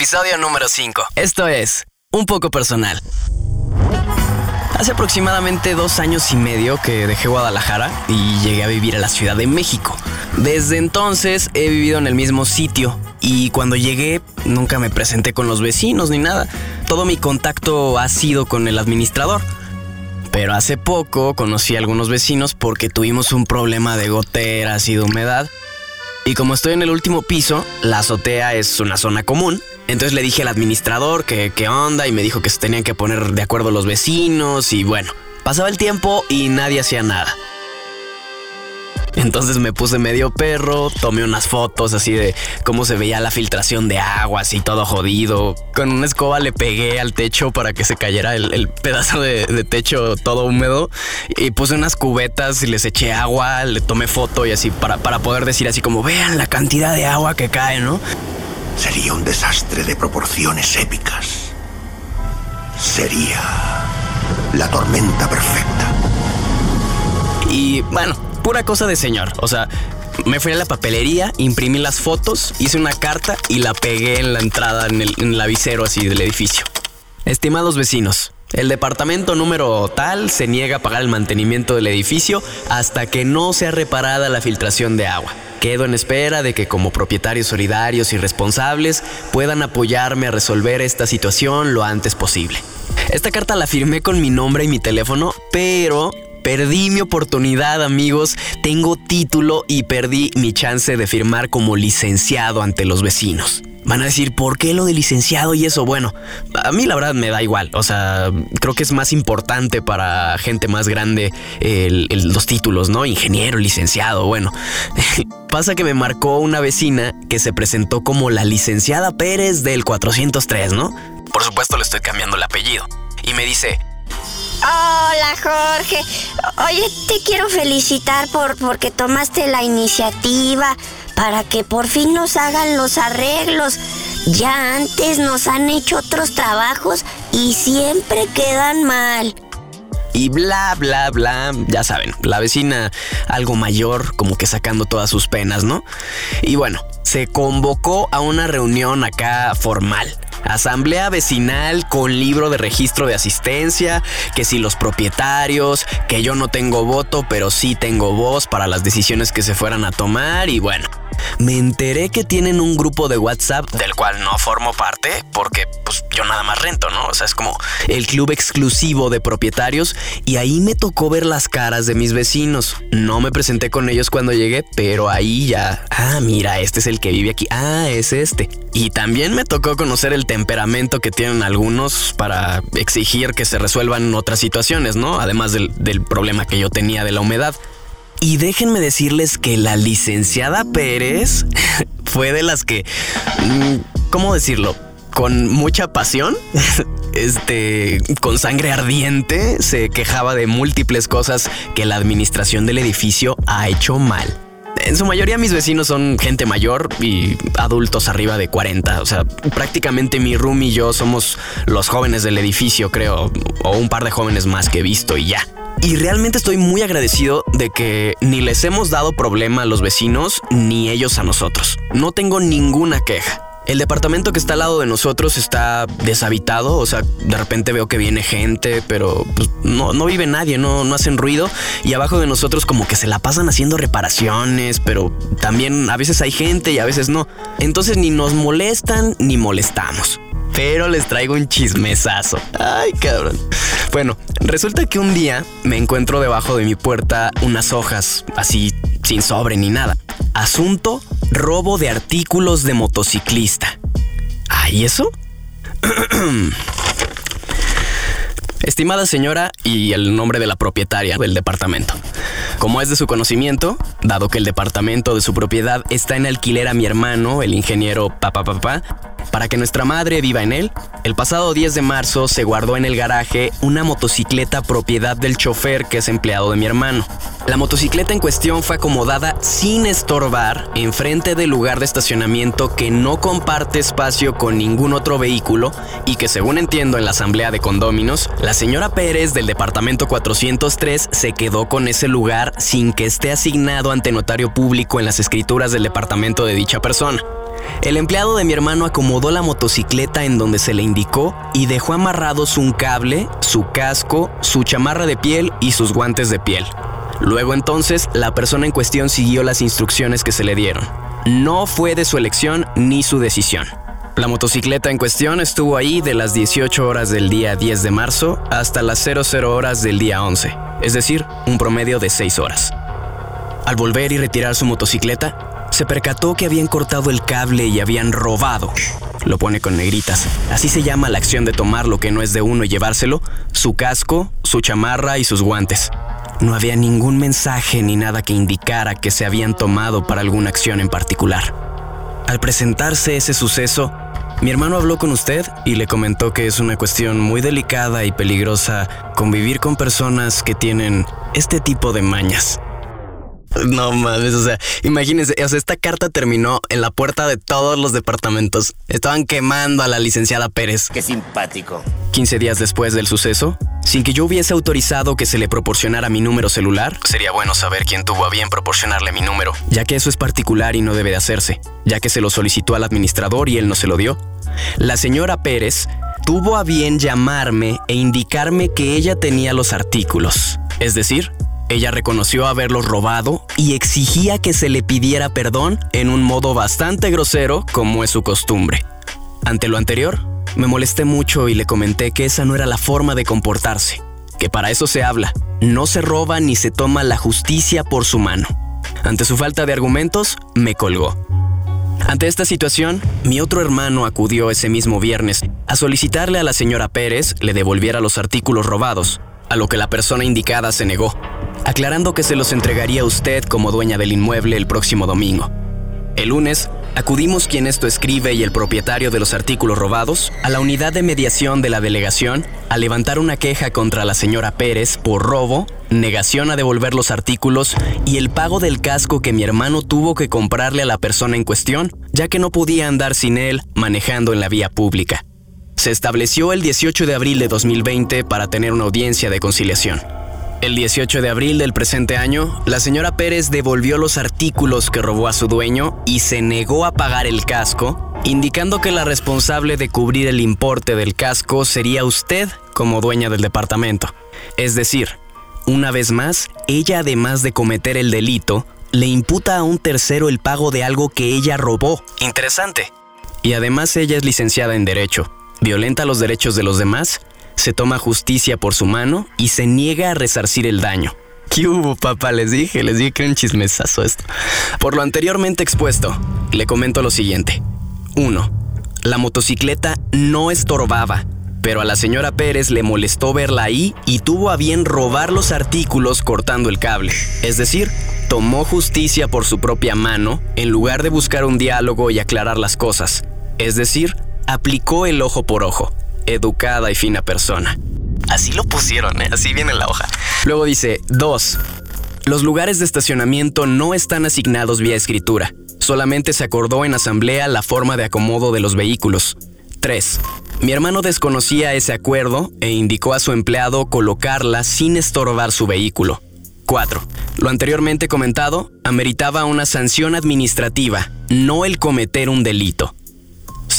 episodio número 5. Esto es Un poco personal. Hace aproximadamente dos años y medio que dejé Guadalajara y llegué a vivir a la Ciudad de México. Desde entonces he vivido en el mismo sitio y cuando llegué nunca me presenté con los vecinos ni nada. Todo mi contacto ha sido con el administrador. Pero hace poco conocí a algunos vecinos porque tuvimos un problema de goteras y de humedad. Y como estoy en el último piso, la azotea es una zona común entonces le dije al administrador que qué onda y me dijo que se tenían que poner de acuerdo los vecinos y bueno, pasaba el tiempo y nadie hacía nada. Entonces me puse medio perro, tomé unas fotos así de cómo se veía la filtración de agua, así todo jodido. Con una escoba le pegué al techo para que se cayera el, pedazo de, techo todo húmedo. Y puse unas cubetas y les eché agua, le tomé foto y así para, para poder decir así como vean la cantidad de agua que cae, ¿no? Sería un desastre de proporciones épicas. Sería la tormenta perfecta. Y bueno, pura cosa de señor. O sea, me fui a la papelería, imprimí las fotos, hice una carta y la pegué en la entrada, en el, en así del edificio. Estimados vecinos, el departamento número tal se niega a pagar el mantenimiento del edificio hasta que no sea reparada la filtración de agua. Quedo en espera de que como propietarios solidarios y responsables puedan apoyarme a resolver esta situación lo antes posible. Esta carta la firmé con mi nombre y mi teléfono, pero Perdí mi oportunidad, amigos. Tengo título y perdí mi chance de firmar como licenciado ante los vecinos. Van a decir, ¿por qué lo de licenciado y eso? Bueno, a mí la verdad me da igual. O sea, creo que es más importante para gente más grande los títulos, ¿no? Ingeniero, licenciado, bueno. Pasa que me marcó una vecina que se presentó como la licenciada Pérez del 403, ¿no? Por supuesto le estoy cambiando el apellido. Y me dice, Hola Jorge. Oye, te quiero felicitar por porque tomaste la iniciativa para que por fin nos hagan los arreglos. Ya antes nos han hecho otros trabajos y siempre quedan mal. Y bla, bla, bla, ya saben, la vecina algo mayor, como que sacando todas sus penas, ¿no? Y bueno, se convocó a una reunión acá formal asamblea vecinal con libro de registro de asistencia, que si los propietarios, que yo no tengo voto, pero sí tengo voz para las decisiones que se fueran a tomar y bueno. Me enteré que tienen un grupo de WhatsApp del cual no formo parte porque pues yo nada más rento, ¿no? O sea, es como el club exclusivo de propietarios y ahí me tocó ver las caras de mis vecinos. No me presenté con ellos cuando llegué, pero ahí ya, ah, mira, este es el que vive aquí, ah, es este. Y también me tocó conocer el temperamento que tienen algunos para exigir que se resuelvan otras situaciones, ¿no? Además del, problema que yo tenía de la humedad. Y déjenme decirles que la licenciada Pérez fue de las que, mm, ¿cómo decirlo? Con mucha pasión, este, con sangre ardiente, se quejaba de múltiples cosas que la administración del edificio ha hecho mal en su mayoría mis vecinos son gente mayor y adultos arriba de 40. O sea, prácticamente mi room y yo somos los jóvenes del edificio, creo, o un par de jóvenes más que he visto y ya. Y realmente estoy muy agradecido de que ni les hemos dado problema a los vecinos ni ellos a nosotros. No tengo ninguna queja. El departamento que está al lado de nosotros está deshabitado, o sea, de repente veo que viene gente, pero pues, no, no vive nadie, no, no hacen ruido. Y abajo de nosotros como que se la pasan haciendo reparaciones, pero también a veces hay gente y a veces no. Entonces ni nos molestan ni molestamos. Pero les traigo un chismesazo. Ay, cabrón. Bueno, resulta que un día me encuentro debajo de mi puerta unas hojas, así sin sobre ni nada. Asunto, robo de artículos de motociclista. ¿Ah, y eso? Estimada señora y el nombre de la propietaria del departamento. Como es de su conocimiento, dado que el departamento de su propiedad está en alquiler a mi hermano, el ingeniero Papá Papá, para que nuestra madre viva en él, el pasado 10 de marzo se guardó en el garaje una motocicleta propiedad del chofer que es empleado de mi hermano. La motocicleta en cuestión fue acomodada sin estorbar enfrente del lugar de estacionamiento que no comparte espacio con ningún otro vehículo y que según entiendo en la asamblea de condóminos, la señora Pérez del departamento 403 se quedó con ese lugar sin que esté asignado ante notario público en las escrituras del departamento de dicha persona. El empleado de mi hermano acomodó la motocicleta en donde se le indicó y dejó amarrados un cable, su casco, su chamarra de piel y sus guantes de piel. Luego entonces, la persona en cuestión siguió las instrucciones que se le dieron. No fue de su elección ni su decisión. La motocicleta en cuestión estuvo ahí de las 18 horas del día 10 de marzo hasta las 00 horas del día 11, es decir, un promedio de 6 horas. Al volver y retirar su motocicleta, se percató que habían cortado el cable y habían robado. Lo pone con negritas. Así se llama la acción de tomar lo que no es de uno y llevárselo, su casco, su chamarra y sus guantes. No había ningún mensaje ni nada que indicara que se habían tomado para alguna acción en particular. Al presentarse ese suceso, mi hermano habló con usted y le comentó que es una cuestión muy delicada y peligrosa convivir con personas que tienen este tipo de mañas. No mames, o sea, imagínense, o sea, esta carta terminó en la puerta de todos los departamentos. Estaban quemando a la licenciada Pérez. Qué simpático. 15 días después del suceso, sin que yo hubiese autorizado que se le proporcionara mi número celular, sería bueno saber quién tuvo a bien proporcionarle mi número, ya que eso es particular y no debe de hacerse, ya que se lo solicitó al administrador y él no se lo dio. La señora Pérez tuvo a bien llamarme e indicarme que ella tenía los artículos, es decir, ella reconoció haberlos robado y exigía que se le pidiera perdón en un modo bastante grosero como es su costumbre. Ante lo anterior, me molesté mucho y le comenté que esa no era la forma de comportarse, que para eso se habla, no se roba ni se toma la justicia por su mano. Ante su falta de argumentos, me colgó. Ante esta situación, mi otro hermano acudió ese mismo viernes a solicitarle a la señora Pérez le devolviera los artículos robados, a lo que la persona indicada se negó aclarando que se los entregaría a usted como dueña del inmueble el próximo domingo. El lunes, acudimos quien esto escribe y el propietario de los artículos robados a la unidad de mediación de la delegación a levantar una queja contra la señora Pérez por robo, negación a devolver los artículos y el pago del casco que mi hermano tuvo que comprarle a la persona en cuestión, ya que no podía andar sin él manejando en la vía pública. Se estableció el 18 de abril de 2020 para tener una audiencia de conciliación. El 18 de abril del presente año, la señora Pérez devolvió los artículos que robó a su dueño y se negó a pagar el casco, indicando que la responsable de cubrir el importe del casco sería usted como dueña del departamento. Es decir, una vez más, ella además de cometer el delito, le imputa a un tercero el pago de algo que ella robó. Interesante. Y además ella es licenciada en Derecho, violenta los derechos de los demás se toma justicia por su mano y se niega a resarcir el daño. ¿Qué hubo, papá? Les dije, les dije que un chismesazo esto. Por lo anteriormente expuesto, le comento lo siguiente. 1. La motocicleta no estorbaba, pero a la señora Pérez le molestó verla ahí y tuvo a bien robar los artículos cortando el cable. Es decir, tomó justicia por su propia mano en lugar de buscar un diálogo y aclarar las cosas. Es decir, aplicó el ojo por ojo educada y fina persona. Así lo pusieron, ¿eh? así viene la hoja. Luego dice, 2. Los lugares de estacionamiento no están asignados vía escritura. Solamente se acordó en asamblea la forma de acomodo de los vehículos. 3. Mi hermano desconocía ese acuerdo e indicó a su empleado colocarla sin estorbar su vehículo. 4. Lo anteriormente comentado ameritaba una sanción administrativa, no el cometer un delito.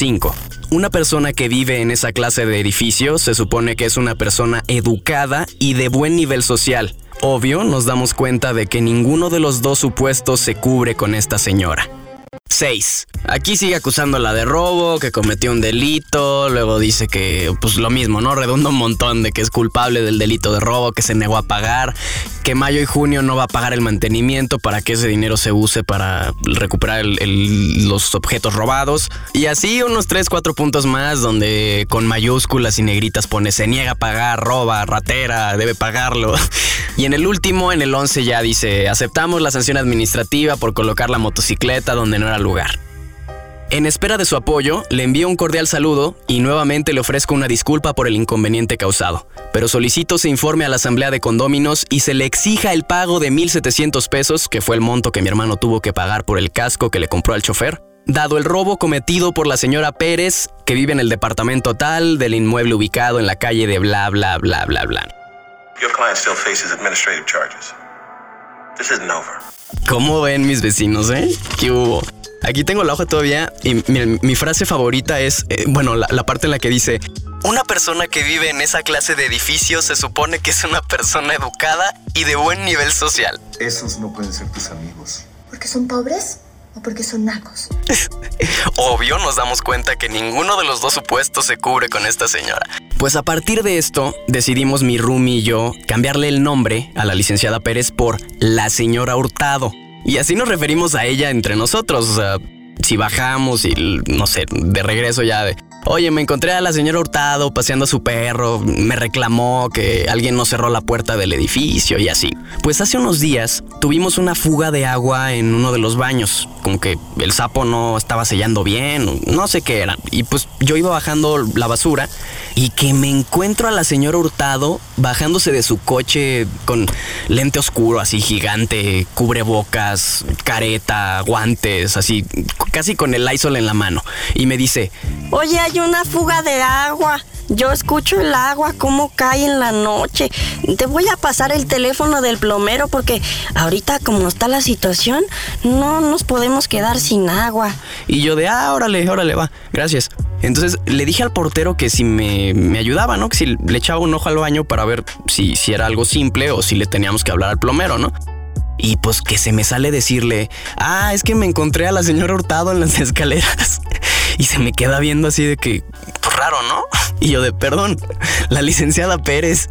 5. Una persona que vive en esa clase de edificio se supone que es una persona educada y de buen nivel social. Obvio, nos damos cuenta de que ninguno de los dos supuestos se cubre con esta señora. 6. Aquí sigue acusándola de robo, que cometió un delito, luego dice que, pues lo mismo, ¿no? Redunda un montón de que es culpable del delito de robo, que se negó a pagar, que mayo y junio no va a pagar el mantenimiento para que ese dinero se use para recuperar los objetos robados. Y así unos 3, 4 puntos más donde con mayúsculas y negritas pone se niega a pagar, roba, ratera, debe pagarlo. Y en el último, en el 11 ya dice, aceptamos la sanción administrativa por colocar la motocicleta donde no era lugar. En espera de su apoyo, le envío un cordial saludo y nuevamente le ofrezco una disculpa por el inconveniente causado, pero solicito se informe a la asamblea de condóminos y se le exija el pago de 1.700 pesos, que fue el monto que mi hermano tuvo que pagar por el casco que le compró al chofer, dado el robo cometido por la señora Pérez, que vive en el departamento tal del inmueble ubicado en la calle de bla bla bla bla bla. ¿Cómo ven mis vecinos, eh? ¿Qué hubo? Aquí tengo la hoja todavía y mi, mi frase favorita es, eh, bueno, la, la parte en la que dice, una persona que vive en esa clase de edificios se supone que es una persona educada y de buen nivel social. Esos no pueden ser tus amigos. ¿Porque son pobres o porque son nacos? Obvio, nos damos cuenta que ninguno de los dos supuestos se cubre con esta señora. Pues a partir de esto, decidimos mi Rumi y yo cambiarle el nombre a la licenciada Pérez por la señora Hurtado. Y así nos referimos a ella entre nosotros. O sea, si bajamos y no sé, de regreso ya de. Oye, me encontré a la señora Hurtado paseando a su perro, me reclamó que alguien no cerró la puerta del edificio y así. Pues hace unos días tuvimos una fuga de agua en uno de los baños, como que el sapo no estaba sellando bien, no sé qué era. Y pues yo iba bajando la basura y que me encuentro a la señora Hurtado bajándose de su coche con lente oscuro, así gigante, cubrebocas, careta, guantes, así, casi con el Lysol en la mano. Y me dice, Oye, hay una fuga de agua. Yo escucho el agua cómo cae en la noche. Te voy a pasar el teléfono del plomero porque ahorita como está la situación, no nos podemos quedar sin agua. Y yo de, ah, órale, órale, va, gracias. Entonces le dije al portero que si me, me, ayudaba, ¿no? Que si le echaba un ojo al baño para ver si, si era algo simple o si le teníamos que hablar al plomero, ¿no? Y pues que se me sale decirle, ah, es que me encontré a la señora Hurtado en las escaleras. Y se me queda viendo así de que, pues raro, ¿no? Y yo de, perdón, la licenciada Pérez.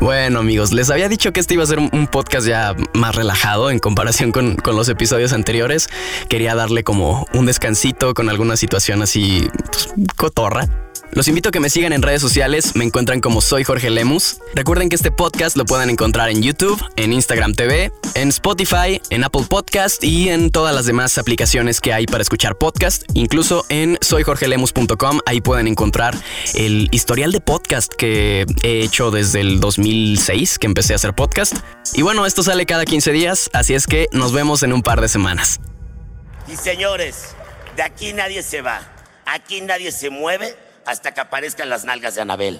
Bueno amigos, les había dicho que este iba a ser un podcast ya más relajado en comparación con, con, los episodios anteriores. Quería darle como un descansito con alguna situación así pues, cotorra. Los invito a que me sigan en redes sociales, me encuentran como soy Jorge Lemus. Recuerden que este podcast lo pueden encontrar en YouTube, en Instagram TV, en Spotify, en Apple Podcast y en todas las demás aplicaciones que hay para escuchar podcast. Incluso en soyjorgelemus.com, ahí pueden encontrar el historial de podcast que he hecho desde el 2006 que empecé a hacer podcast. Y bueno, esto sale cada 15 días, así es que nos vemos en un par de semanas. Y señores, de aquí nadie se va, aquí nadie se mueve hasta que aparezcan las nalgas de Anabel.